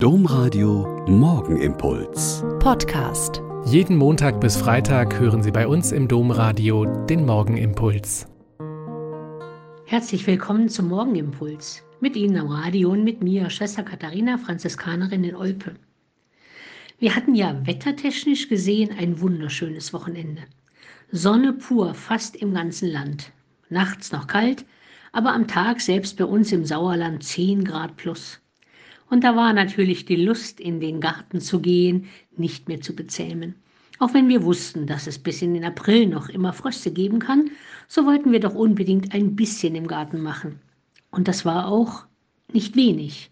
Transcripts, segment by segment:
Domradio Morgenimpuls. Podcast. Jeden Montag bis Freitag hören Sie bei uns im Domradio den Morgenimpuls. Herzlich willkommen zum Morgenimpuls. Mit Ihnen am Radio und mit mir, Schwester Katharina, Franziskanerin in Olpe. Wir hatten ja wettertechnisch gesehen ein wunderschönes Wochenende. Sonne pur fast im ganzen Land. Nachts noch kalt, aber am Tag selbst bei uns im Sauerland 10 Grad plus. Und da war natürlich die Lust, in den Garten zu gehen, nicht mehr zu bezähmen. Auch wenn wir wussten, dass es bis in den April noch immer Fröste geben kann, so wollten wir doch unbedingt ein bisschen im Garten machen. Und das war auch nicht wenig.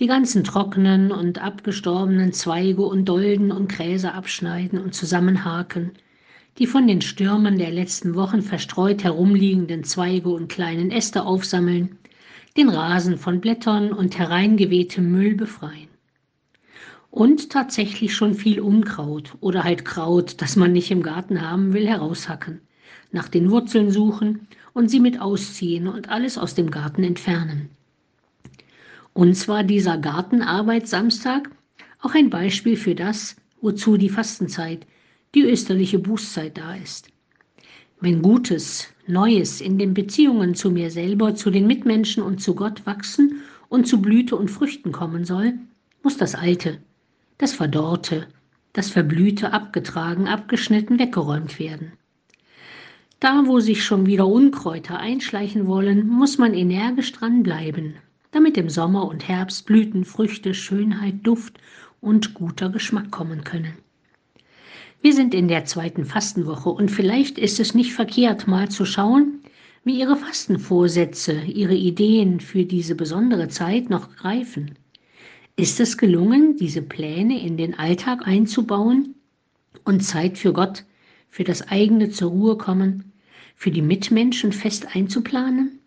Die ganzen trockenen und abgestorbenen Zweige und Dolden und Gräser abschneiden und zusammenhaken, die von den Stürmen der letzten Wochen verstreut herumliegenden Zweige und kleinen Äste aufsammeln, den Rasen von Blättern und hereingewehtem Müll befreien. Und tatsächlich schon viel Unkraut oder halt Kraut, das man nicht im Garten haben will, heraushacken, nach den Wurzeln suchen und sie mit ausziehen und alles aus dem Garten entfernen. Uns war dieser Gartenarbeitssamstag auch ein Beispiel für das, wozu die Fastenzeit, die österliche Bußzeit da ist. Wenn Gutes, Neues in den Beziehungen zu mir selber, zu den Mitmenschen und zu Gott wachsen und zu Blüte und Früchten kommen soll, muss das Alte, das Verdorrte, das Verblühte abgetragen, abgeschnitten, weggeräumt werden. Da, wo sich schon wieder Unkräuter einschleichen wollen, muss man energisch dranbleiben, damit im Sommer und Herbst Blüten, Früchte, Schönheit, Duft und guter Geschmack kommen können. Wir sind in der zweiten Fastenwoche und vielleicht ist es nicht verkehrt, mal zu schauen, wie Ihre Fastenvorsätze, Ihre Ideen für diese besondere Zeit noch greifen. Ist es gelungen, diese Pläne in den Alltag einzubauen und Zeit für Gott, für das eigene zur Ruhe kommen, für die Mitmenschen fest einzuplanen?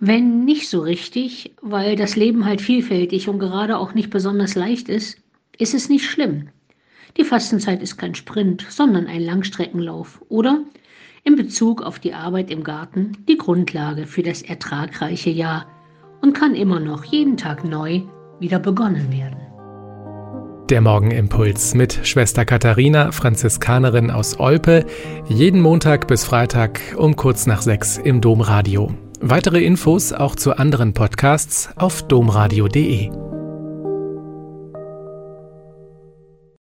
Wenn nicht so richtig, weil das Leben halt vielfältig und gerade auch nicht besonders leicht ist, ist es nicht schlimm. Die Fastenzeit ist kein Sprint, sondern ein Langstreckenlauf oder in Bezug auf die Arbeit im Garten die Grundlage für das ertragreiche Jahr und kann immer noch jeden Tag neu wieder begonnen werden. Der Morgenimpuls mit Schwester Katharina, Franziskanerin aus Olpe, jeden Montag bis Freitag um kurz nach sechs im Domradio. Weitere Infos auch zu anderen Podcasts auf domradio.de.